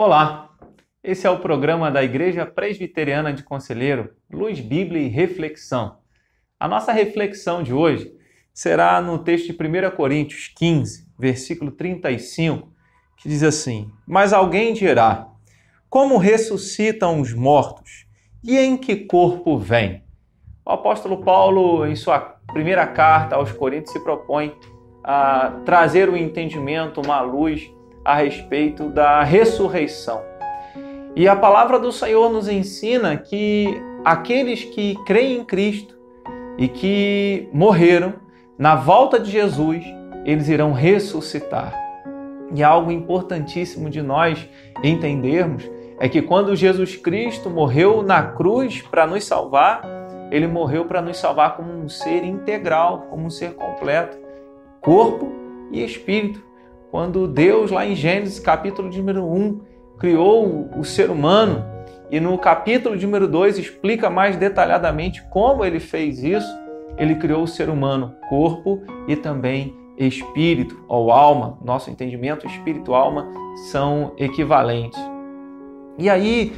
Olá, esse é o programa da Igreja Presbiteriana de Conselheiro, Luz, Bíblia e Reflexão. A nossa reflexão de hoje será no texto de 1 Coríntios 15, versículo 35, que diz assim: Mas alguém dirá: Como ressuscitam os mortos? E em que corpo vem? O apóstolo Paulo, em sua primeira carta aos Coríntios, se propõe a trazer o um entendimento, uma luz a respeito da ressurreição. E a palavra do Senhor nos ensina que aqueles que creem em Cristo e que morreram, na volta de Jesus, eles irão ressuscitar. E algo importantíssimo de nós entendermos é que quando Jesus Cristo morreu na cruz para nos salvar, ele morreu para nos salvar como um ser integral, como um ser completo, corpo e espírito quando Deus, lá em Gênesis, capítulo número 1, criou o ser humano e no capítulo número 2 explica mais detalhadamente como ele fez isso. Ele criou o ser humano, corpo e também espírito ou alma. Nosso entendimento espírito e alma são equivalentes. E aí,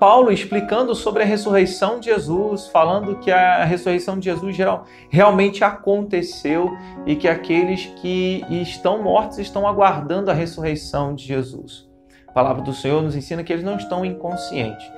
Paulo explicando sobre a ressurreição de Jesus, falando que a ressurreição de Jesus geral, realmente aconteceu e que aqueles que estão mortos estão aguardando a ressurreição de Jesus. A palavra do Senhor nos ensina que eles não estão inconscientes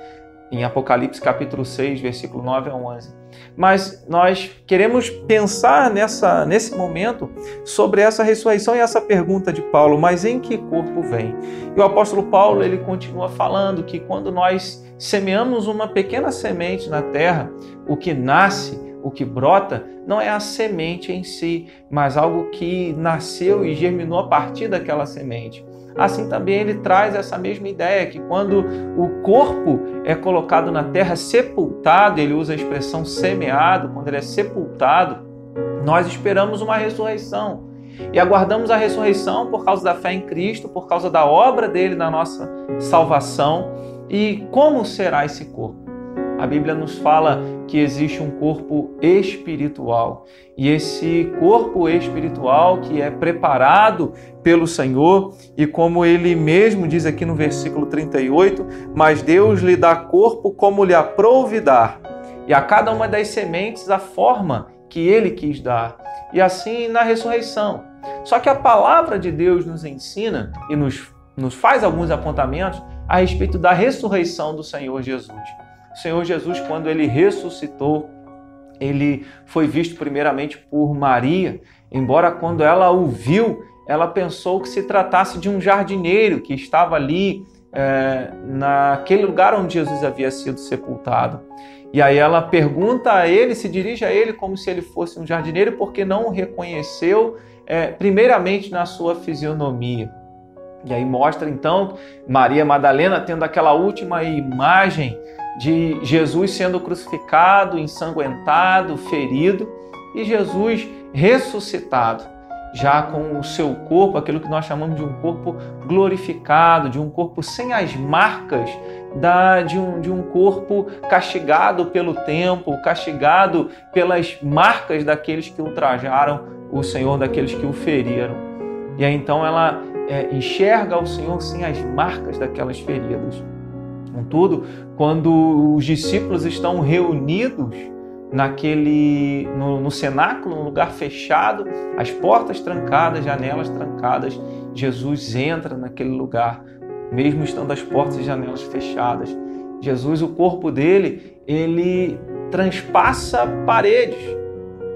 em Apocalipse capítulo 6, versículo 9 a 11. Mas nós queremos pensar nessa, nesse momento sobre essa ressurreição e essa pergunta de Paulo, mas em que corpo vem? E o apóstolo Paulo, ele continua falando que quando nós semeamos uma pequena semente na terra, o que nasce, o que brota, não é a semente em si, mas algo que nasceu e germinou a partir daquela semente. Assim também ele traz essa mesma ideia que quando o corpo é colocado na terra sepultado, ele usa a expressão semeado, quando ele é sepultado, nós esperamos uma ressurreição. E aguardamos a ressurreição por causa da fé em Cristo, por causa da obra dele na nossa salvação. E como será esse corpo? A Bíblia nos fala que existe um corpo espiritual. E esse corpo espiritual que é preparado pelo Senhor, e como ele mesmo diz aqui no versículo 38, mas Deus lhe dá corpo como lhe aprouve dar, e a cada uma das sementes a forma que ele quis dar. E assim na ressurreição. Só que a palavra de Deus nos ensina e nos, nos faz alguns apontamentos a respeito da ressurreição do Senhor Jesus. Senhor Jesus, quando ele ressuscitou, ele foi visto primeiramente por Maria, embora quando ela o viu, ela pensou que se tratasse de um jardineiro que estava ali é, naquele lugar onde Jesus havia sido sepultado. E aí ela pergunta a ele, se dirige a ele como se ele fosse um jardineiro, porque não o reconheceu, é, primeiramente na sua fisionomia. E aí mostra então Maria Madalena tendo aquela última imagem de Jesus sendo crucificado, ensanguentado, ferido e Jesus ressuscitado, já com o seu corpo, aquilo que nós chamamos de um corpo glorificado, de um corpo sem as marcas da, de, um, de um corpo castigado pelo tempo, castigado pelas marcas daqueles que ultrajaram o Senhor, daqueles que o feriram. E aí então ela é, enxerga o Senhor sem as marcas daquelas feridas. Contudo, quando os discípulos estão reunidos naquele no, no cenáculo, num lugar fechado, as portas trancadas, janelas trancadas, Jesus entra naquele lugar, mesmo estando as portas e janelas fechadas. Jesus, o corpo dele, ele transpassa paredes,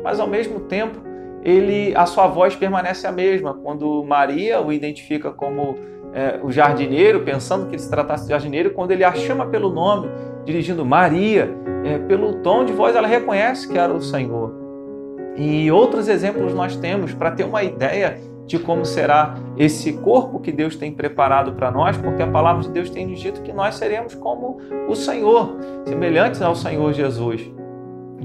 mas ao mesmo tempo ele, a sua voz permanece a mesma. Quando Maria o identifica como é, o jardineiro, pensando que ele se tratasse de jardineiro, quando ele a chama pelo nome, dirigindo Maria, é, pelo tom de voz, ela reconhece que era o Senhor. E outros exemplos nós temos para ter uma ideia de como será esse corpo que Deus tem preparado para nós, porque a palavra de Deus tem dito que nós seremos como o Senhor, semelhantes ao Senhor Jesus.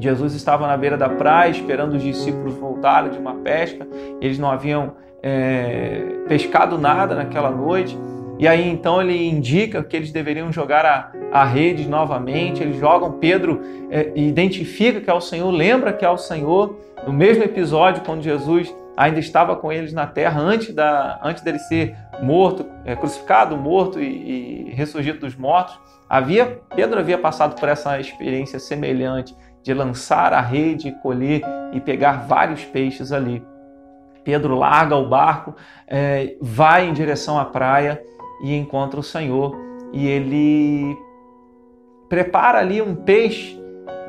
Jesus estava na beira da praia esperando os discípulos voltarem de uma pesca, eles não haviam é, pescado nada naquela noite. E aí então ele indica que eles deveriam jogar a, a rede novamente. Eles jogam, Pedro é, identifica que é o Senhor, lembra que é o Senhor. No mesmo episódio, quando Jesus ainda estava com eles na terra antes, da, antes dele ser morto, é, crucificado, morto e, e ressurgido dos mortos. Havia Pedro havia passado por essa experiência semelhante de lançar a rede, colher e pegar vários peixes ali. Pedro larga o barco, é, vai em direção à praia e encontra o Senhor e ele prepara ali um peixe,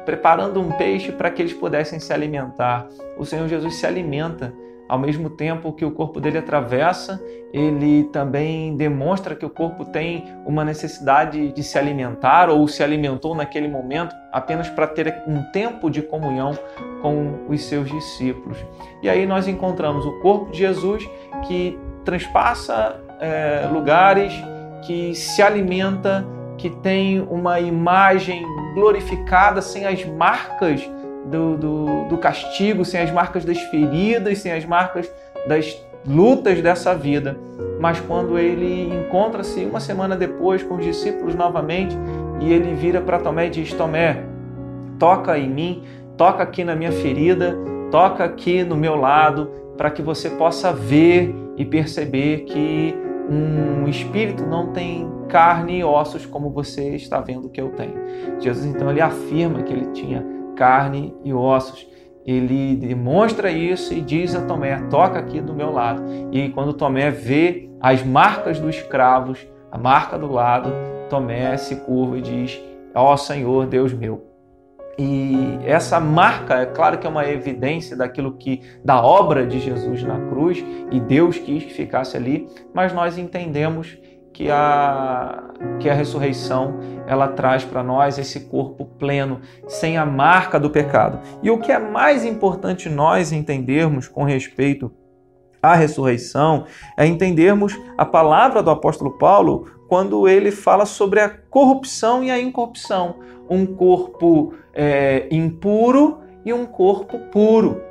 preparando um peixe para que eles pudessem se alimentar. O Senhor Jesus se alimenta ao mesmo tempo que o corpo dele atravessa, ele também demonstra que o corpo tem uma necessidade de se alimentar ou se alimentou naquele momento apenas para ter um tempo de comunhão com os seus discípulos. E aí nós encontramos o corpo de Jesus que transpassa é, lugares, que se alimenta, que tem uma imagem glorificada sem as marcas do, do, do castigo, sem as marcas das feridas, sem as marcas das lutas dessa vida. Mas quando ele encontra-se uma semana depois com os discípulos novamente e ele vira para Tomé e diz: Tomé, toca em mim, toca aqui na minha ferida, toca aqui no meu lado, para que você possa ver e perceber que um espírito não tem carne e ossos como você está vendo que eu tenho. Jesus então ele afirma que ele tinha carne e ossos. Ele demonstra isso e diz a Tomé: toca aqui do meu lado. E quando Tomé vê as marcas dos cravos, a marca do lado, Tomé se curva e diz: Ó oh, Senhor, Deus meu. E essa marca, é claro que é uma evidência daquilo que da obra de Jesus na cruz e Deus quis que ficasse ali, mas nós entendemos que a, que a ressurreição ela traz para nós esse corpo pleno, sem a marca do pecado. E o que é mais importante nós entendermos com respeito à ressurreição é entendermos a palavra do apóstolo Paulo quando ele fala sobre a corrupção e a incorrupção. Um corpo é, impuro e um corpo puro.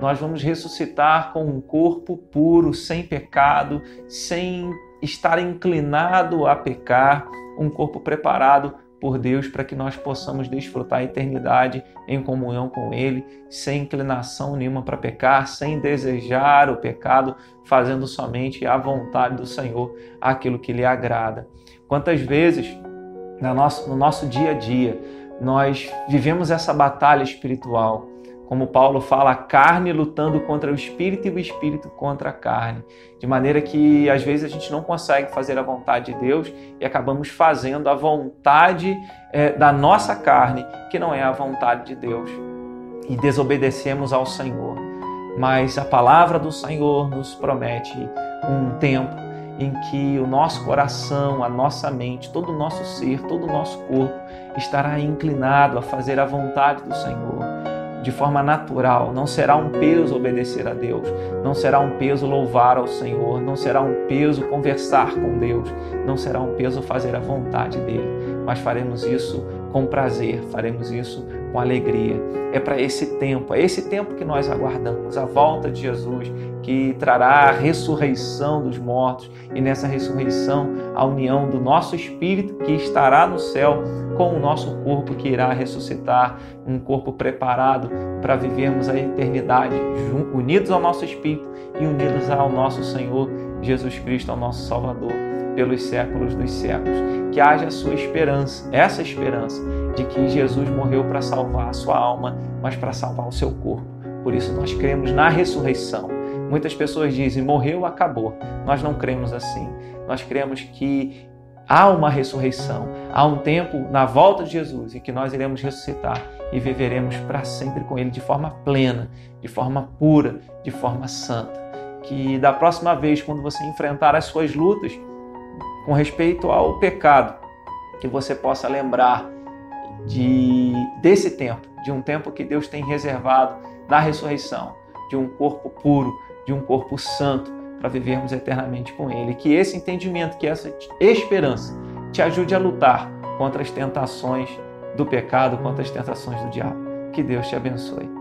Nós vamos ressuscitar com um corpo puro, sem pecado, sem estar inclinado a pecar, um corpo preparado por Deus para que nós possamos desfrutar a eternidade em comunhão com Ele, sem inclinação nenhuma para pecar, sem desejar o pecado, fazendo somente a vontade do Senhor, aquilo que lhe agrada. Quantas vezes no nosso, no nosso dia a dia nós vivemos essa batalha espiritual como Paulo fala, a carne lutando contra o espírito e o espírito contra a carne. De maneira que às vezes a gente não consegue fazer a vontade de Deus e acabamos fazendo a vontade é, da nossa carne, que não é a vontade de Deus. E desobedecemos ao Senhor. Mas a palavra do Senhor nos promete um tempo em que o nosso coração, a nossa mente, todo o nosso ser, todo o nosso corpo estará inclinado a fazer a vontade do Senhor de forma natural. Não será um peso obedecer a Deus, não será um peso louvar ao Senhor, não será um peso conversar com Deus, não será um peso fazer a vontade dele, mas faremos isso com prazer, faremos isso com alegria. É para esse tempo, é esse tempo que nós aguardamos, a volta de Jesus, que trará a ressurreição dos mortos e nessa ressurreição a união do nosso espírito que estará no céu com o nosso corpo que irá ressuscitar, um corpo preparado para vivermos a eternidade unidos ao nosso espírito e unidos ao nosso Senhor Jesus Cristo, ao nosso Salvador pelos séculos dos séculos. Que haja a sua esperança, essa esperança de que Jesus morreu para salvar a sua alma, mas para salvar o seu corpo. Por isso nós cremos na ressurreição. Muitas pessoas dizem, morreu, acabou. Nós não cremos assim. Nós cremos que há uma ressurreição, há um tempo na volta de Jesus em que nós iremos ressuscitar e viveremos para sempre com Ele de forma plena, de forma pura, de forma santa. Que da próxima vez, quando você enfrentar as suas lutas com respeito ao pecado, que você possa lembrar de desse tempo, de um tempo que Deus tem reservado na ressurreição, de um corpo puro, de um corpo santo para vivermos eternamente com Ele. Que esse entendimento, que essa esperança te ajude a lutar contra as tentações do pecado, contra as tentações do diabo. Que Deus te abençoe.